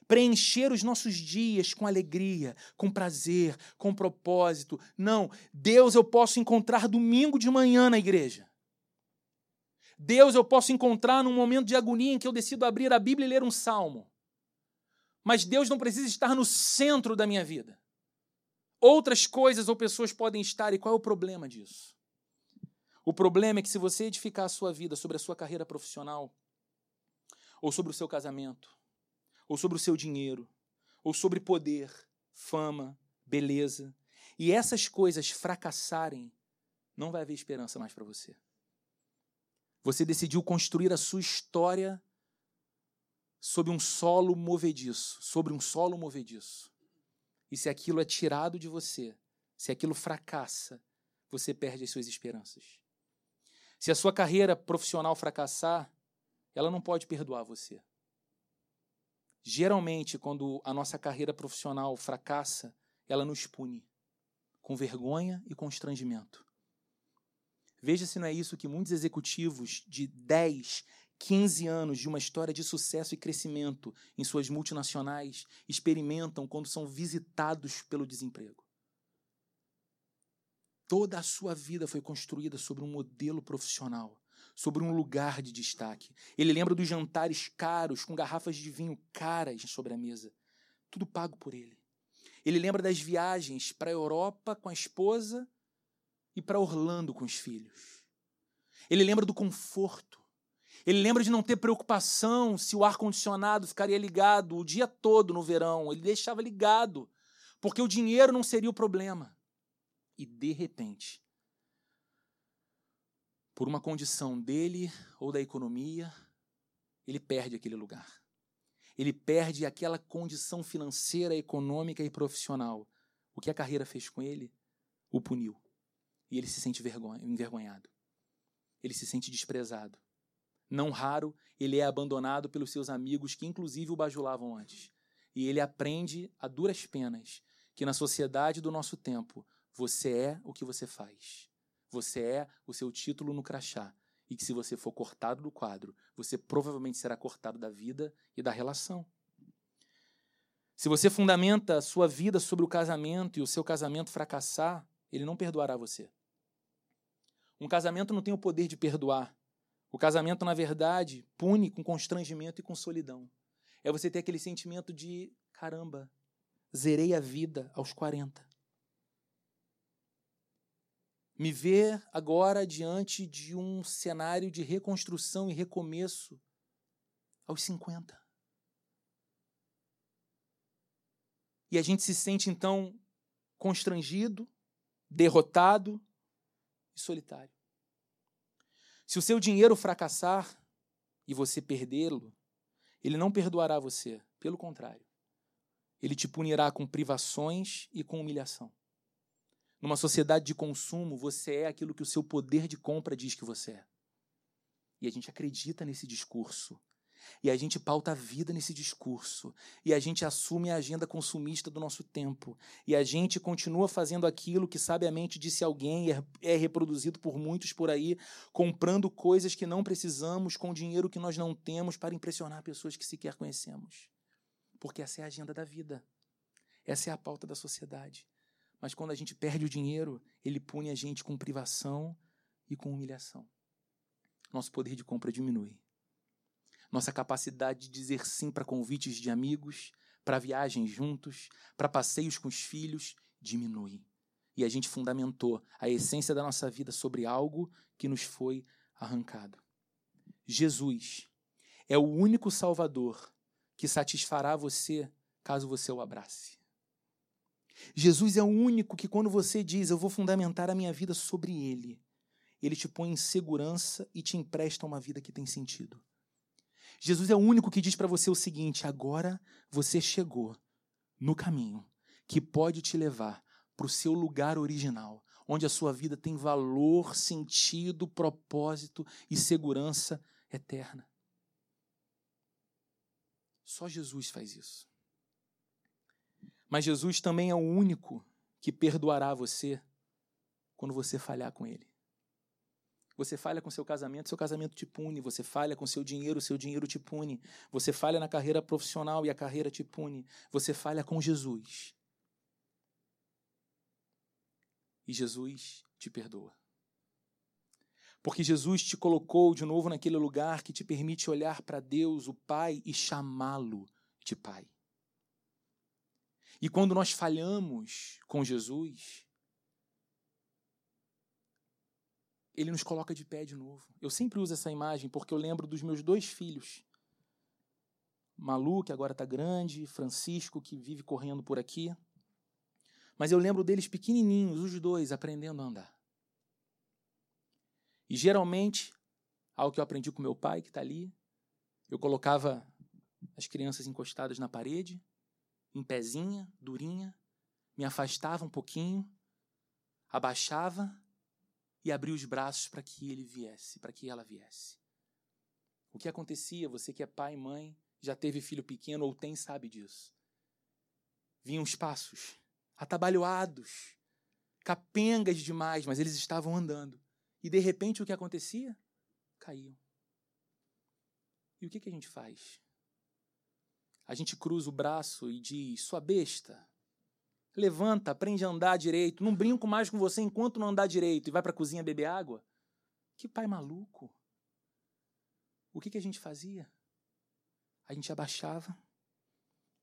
Preencher os nossos dias com alegria, com prazer, com propósito. Não, Deus eu posso encontrar domingo de manhã na igreja. Deus eu posso encontrar num momento de agonia em que eu decido abrir a Bíblia e ler um salmo. Mas Deus não precisa estar no centro da minha vida. Outras coisas ou pessoas podem estar, e qual é o problema disso? O problema é que se você edificar a sua vida sobre a sua carreira profissional, ou sobre o seu casamento, ou sobre o seu dinheiro, ou sobre poder, fama, beleza, e essas coisas fracassarem, não vai haver esperança mais para você. Você decidiu construir a sua história sobre um solo movediço, sobre um solo movediço. E se aquilo é tirado de você, se aquilo fracassa, você perde as suas esperanças. Se a sua carreira profissional fracassar, ela não pode perdoar você. Geralmente, quando a nossa carreira profissional fracassa, ela nos pune com vergonha e constrangimento. Veja se não é isso que muitos executivos de 10, 15 anos de uma história de sucesso e crescimento em suas multinacionais experimentam quando são visitados pelo desemprego. Toda a sua vida foi construída sobre um modelo profissional, sobre um lugar de destaque. Ele lembra dos jantares caros com garrafas de vinho caras sobre a mesa, tudo pago por ele. Ele lembra das viagens para a Europa com a esposa e para Orlando com os filhos. Ele lembra do conforto. Ele lembra de não ter preocupação se o ar-condicionado ficaria ligado o dia todo no verão. Ele deixava ligado, porque o dinheiro não seria o problema. E, de repente, por uma condição dele ou da economia, ele perde aquele lugar. Ele perde aquela condição financeira, econômica e profissional. O que a carreira fez com ele? O puniu. E ele se sente envergonhado. Ele se sente desprezado. Não raro, ele é abandonado pelos seus amigos que, inclusive, o bajulavam antes. E ele aprende a duras penas que, na sociedade do nosso tempo, você é o que você faz. Você é o seu título no crachá. E que, se você for cortado do quadro, você provavelmente será cortado da vida e da relação. Se você fundamenta a sua vida sobre o casamento e o seu casamento fracassar, ele não perdoará você. Um casamento não tem o poder de perdoar. O casamento, na verdade, pune com constrangimento e com solidão. É você ter aquele sentimento de: caramba, zerei a vida aos 40. Me ver agora diante de um cenário de reconstrução e recomeço aos 50. E a gente se sente então constrangido, derrotado, solitário. Se o seu dinheiro fracassar e você perdê-lo, ele não perdoará você, pelo contrário. Ele te punirá com privações e com humilhação. Numa sociedade de consumo, você é aquilo que o seu poder de compra diz que você é. E a gente acredita nesse discurso e a gente pauta a vida nesse discurso. E a gente assume a agenda consumista do nosso tempo. E a gente continua fazendo aquilo que sabiamente disse alguém e é, é reproduzido por muitos por aí, comprando coisas que não precisamos com dinheiro que nós não temos para impressionar pessoas que sequer conhecemos. Porque essa é a agenda da vida. Essa é a pauta da sociedade. Mas quando a gente perde o dinheiro, ele pune a gente com privação e com humilhação. Nosso poder de compra diminui nossa capacidade de dizer sim para convites de amigos, para viagens juntos, para passeios com os filhos, diminui. E a gente fundamentou a essência da nossa vida sobre algo que nos foi arrancado. Jesus é o único Salvador que satisfará você caso você o abrace. Jesus é o único que, quando você diz, eu vou fundamentar a minha vida sobre Ele, Ele te põe em segurança e te empresta uma vida que tem sentido. Jesus é o único que diz para você o seguinte: agora você chegou no caminho, que pode te levar para o seu lugar original, onde a sua vida tem valor, sentido, propósito e segurança eterna. Só Jesus faz isso. Mas Jesus também é o único que perdoará você quando você falhar com ele. Você falha com seu casamento, seu casamento te pune. Você falha com seu dinheiro, seu dinheiro te pune. Você falha na carreira profissional e a carreira te pune. Você falha com Jesus. E Jesus te perdoa. Porque Jesus te colocou de novo naquele lugar que te permite olhar para Deus, o Pai, e chamá-lo de Pai. E quando nós falhamos com Jesus, ele nos coloca de pé de novo. Eu sempre uso essa imagem porque eu lembro dos meus dois filhos. Malu, que agora está grande, Francisco, que vive correndo por aqui. Mas eu lembro deles pequenininhos, os dois, aprendendo a andar. E geralmente, algo que eu aprendi com meu pai, que está ali, eu colocava as crianças encostadas na parede, em pezinha, durinha, me afastava um pouquinho, abaixava e abria os braços para que ele viesse, para que ela viesse. O que acontecia, você que é pai e mãe, já teve filho pequeno ou tem, sabe disso. Vinham os passos, atabalhoados, capengas demais, mas eles estavam andando. E de repente o que acontecia? Caíam. E o que, que a gente faz? A gente cruza o braço e diz: Sua besta, levanta, aprende a andar direito. Não brinco mais com você enquanto não andar direito e vai para a cozinha beber água. Que pai maluco. O que, que a gente fazia? A gente abaixava,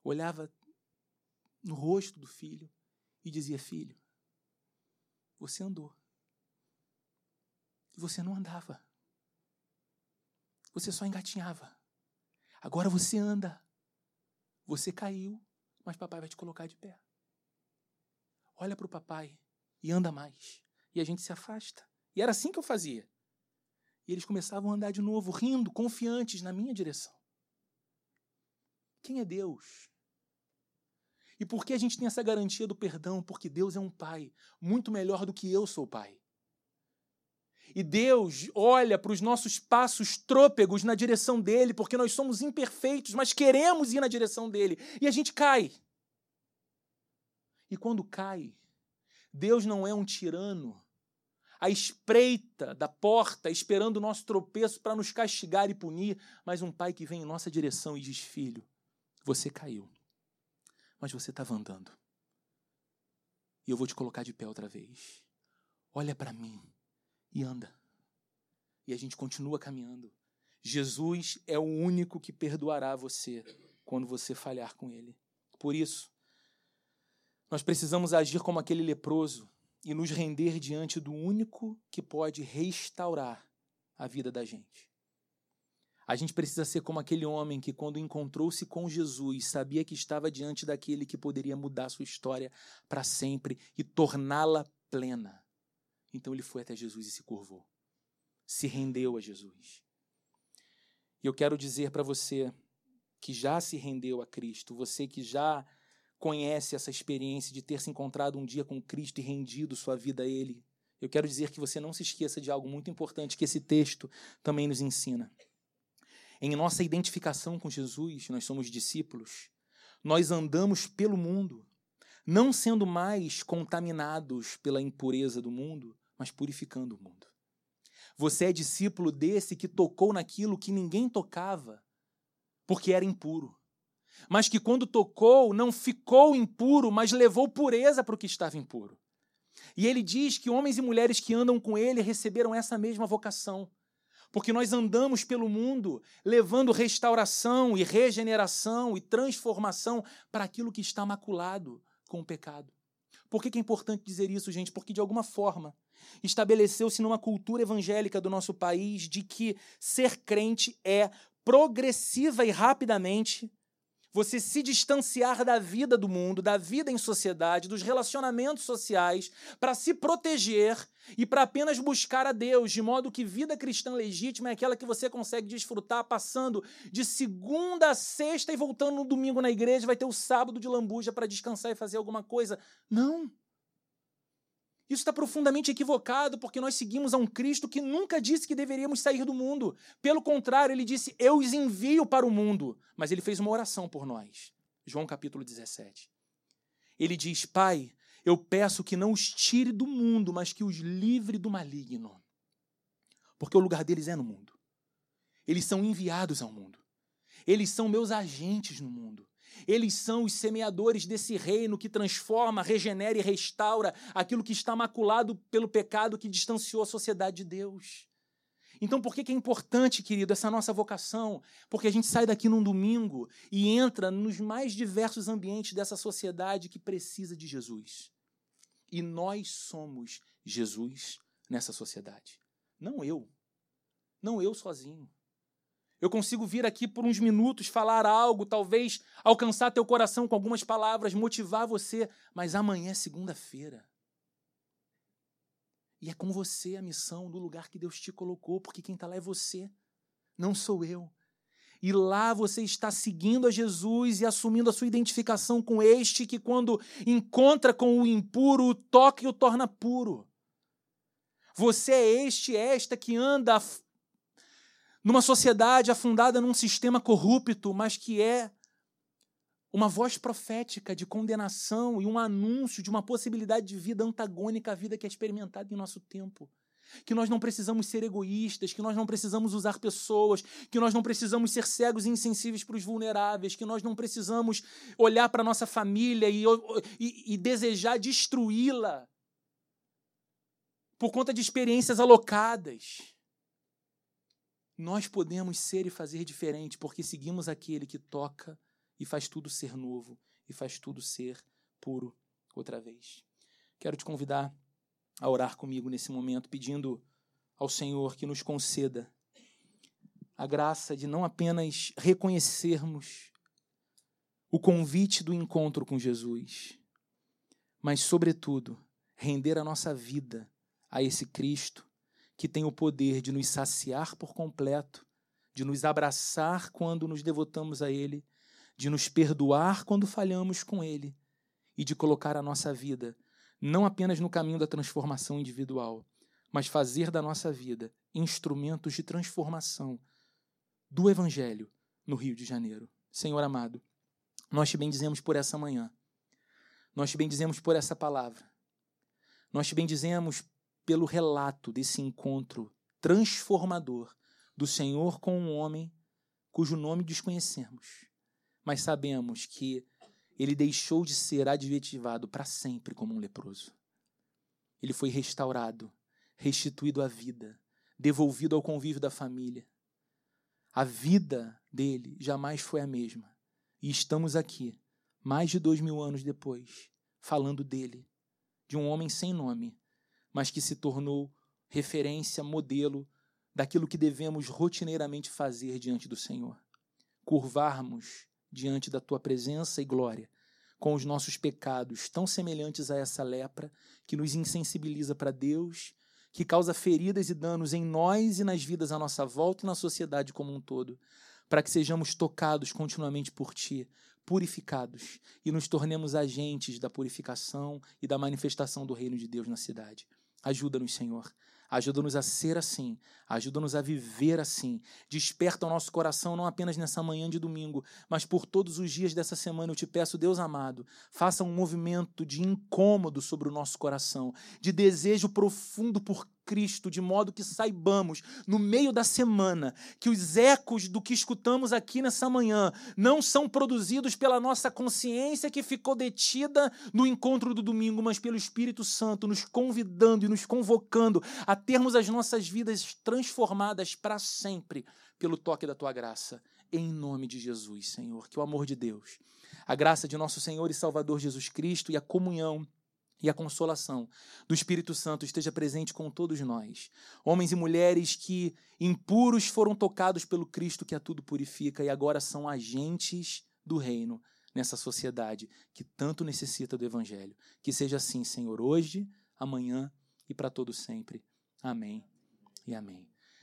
olhava no rosto do filho e dizia: Filho, você andou e você não andava. Você só engatinhava. Agora você anda. Você caiu, mas papai vai te colocar de pé. Olha para o papai e anda mais. E a gente se afasta. E era assim que eu fazia. E eles começavam a andar de novo, rindo, confiantes na minha direção. Quem é Deus? E por que a gente tem essa garantia do perdão? Porque Deus é um pai muito melhor do que eu sou pai. E Deus olha para os nossos passos trôpegos na direção dele, porque nós somos imperfeitos, mas queremos ir na direção dele. E a gente cai. E quando cai, Deus não é um tirano à espreita da porta, esperando o nosso tropeço para nos castigar e punir, mas um pai que vem em nossa direção e diz: Filho, você caiu, mas você estava andando. E eu vou te colocar de pé outra vez. Olha para mim e anda. E a gente continua caminhando. Jesus é o único que perdoará você quando você falhar com ele. Por isso, nós precisamos agir como aquele leproso e nos render diante do único que pode restaurar a vida da gente. A gente precisa ser como aquele homem que, quando encontrou-se com Jesus, sabia que estava diante daquele que poderia mudar sua história para sempre e torná-la plena. Então ele foi até Jesus e se curvou. Se rendeu a Jesus. E eu quero dizer para você que já se rendeu a Cristo, você que já conhece essa experiência de ter se encontrado um dia com Cristo e rendido sua vida a Ele, eu quero dizer que você não se esqueça de algo muito importante que esse texto também nos ensina. Em nossa identificação com Jesus, nós somos discípulos, nós andamos pelo mundo, não sendo mais contaminados pela impureza do mundo, mas purificando o mundo. Você é discípulo desse que tocou naquilo que ninguém tocava, porque era impuro. Mas que quando tocou, não ficou impuro, mas levou pureza para o que estava impuro. E ele diz que homens e mulheres que andam com ele receberam essa mesma vocação. Porque nós andamos pelo mundo levando restauração e regeneração e transformação para aquilo que está maculado com o pecado. Por que, é importante dizer isso, gente? Porque, de alguma forma, estabeleceu-se numa cultura evangélica do nosso país de que ser crente é progressiva e rapidamente você se distanciar da vida do mundo, da vida em sociedade, dos relacionamentos sociais, para se proteger e para apenas buscar a Deus, de modo que vida cristã legítima é aquela que você consegue desfrutar passando de segunda a sexta e voltando no domingo na igreja, vai ter o sábado de lambuja para descansar e fazer alguma coisa. Não. Isso está profundamente equivocado, porque nós seguimos a um Cristo que nunca disse que deveríamos sair do mundo. Pelo contrário, ele disse: Eu os envio para o mundo. Mas ele fez uma oração por nós. João capítulo 17. Ele diz: Pai, eu peço que não os tire do mundo, mas que os livre do maligno. Porque o lugar deles é no mundo. Eles são enviados ao mundo. Eles são meus agentes no mundo. Eles são os semeadores desse reino que transforma, regenera e restaura aquilo que está maculado pelo pecado que distanciou a sociedade de Deus. Então, por que, é importante, querido, essa nossa vocação? Porque a gente sai daqui num domingo e entra nos mais diversos ambientes dessa sociedade que precisa de Jesus. E nós somos Jesus nessa sociedade. Não eu. Não eu sozinho. Eu consigo vir aqui por uns minutos, falar algo, talvez alcançar teu coração com algumas palavras, motivar você, mas amanhã é segunda-feira. E é com você a missão do lugar que Deus te colocou, porque quem está lá é você, não sou eu. E lá você está seguindo a Jesus e assumindo a sua identificação com este que, quando encontra com o impuro, o toca e o torna puro. Você é este, esta que anda numa sociedade afundada num sistema corrupto, mas que é uma voz profética de condenação e um anúncio de uma possibilidade de vida antagônica à vida que é experimentada em nosso tempo. Que nós não precisamos ser egoístas, que nós não precisamos usar pessoas, que nós não precisamos ser cegos e insensíveis para os vulneráveis, que nós não precisamos olhar para a nossa família e, e, e desejar destruí-la por conta de experiências alocadas nós podemos ser e fazer diferente porque seguimos aquele que toca e faz tudo ser novo e faz tudo ser puro outra vez. Quero te convidar a orar comigo nesse momento, pedindo ao Senhor que nos conceda a graça de não apenas reconhecermos o convite do encontro com Jesus, mas, sobretudo, render a nossa vida a esse Cristo que tem o poder de nos saciar por completo, de nos abraçar quando nos devotamos a Ele, de nos perdoar quando falhamos com Ele e de colocar a nossa vida não apenas no caminho da transformação individual, mas fazer da nossa vida instrumentos de transformação do Evangelho no Rio de Janeiro. Senhor amado, nós te bendizemos por essa manhã, nós te bendizemos por essa palavra, nós te bendizemos pelo relato desse encontro transformador do Senhor com um homem cujo nome desconhecemos, mas sabemos que ele deixou de ser adjetivado para sempre como um leproso. Ele foi restaurado, restituído à vida, devolvido ao convívio da família. A vida dele jamais foi a mesma. E estamos aqui, mais de dois mil anos depois, falando dele, de um homem sem nome, mas que se tornou referência, modelo daquilo que devemos rotineiramente fazer diante do Senhor. Curvarmos diante da tua presença e glória, com os nossos pecados tão semelhantes a essa lepra que nos insensibiliza para Deus, que causa feridas e danos em nós e nas vidas à nossa volta e na sociedade como um todo, para que sejamos tocados continuamente por ti, purificados e nos tornemos agentes da purificação e da manifestação do reino de Deus na cidade. Ajuda-nos, Senhor. Ajuda-nos a ser assim, ajuda-nos a viver assim. Desperta o nosso coração não apenas nessa manhã de domingo, mas por todos os dias dessa semana. Eu te peço, Deus amado, faça um movimento de incômodo sobre o nosso coração, de desejo profundo por Cristo, de modo que saibamos, no meio da semana, que os ecos do que escutamos aqui nessa manhã não são produzidos pela nossa consciência que ficou detida no encontro do domingo, mas pelo Espírito Santo nos convidando e nos convocando a termos as nossas vidas transformadas para sempre pelo toque da tua graça. Em nome de Jesus, Senhor, que o amor de Deus, a graça de nosso Senhor e Salvador Jesus Cristo e a comunhão e a consolação do Espírito Santo esteja presente com todos nós. Homens e mulheres que impuros foram tocados pelo Cristo que a tudo purifica e agora são agentes do reino nessa sociedade que tanto necessita do Evangelho. Que seja assim, Senhor, hoje, amanhã e para todo sempre. Amém e amém.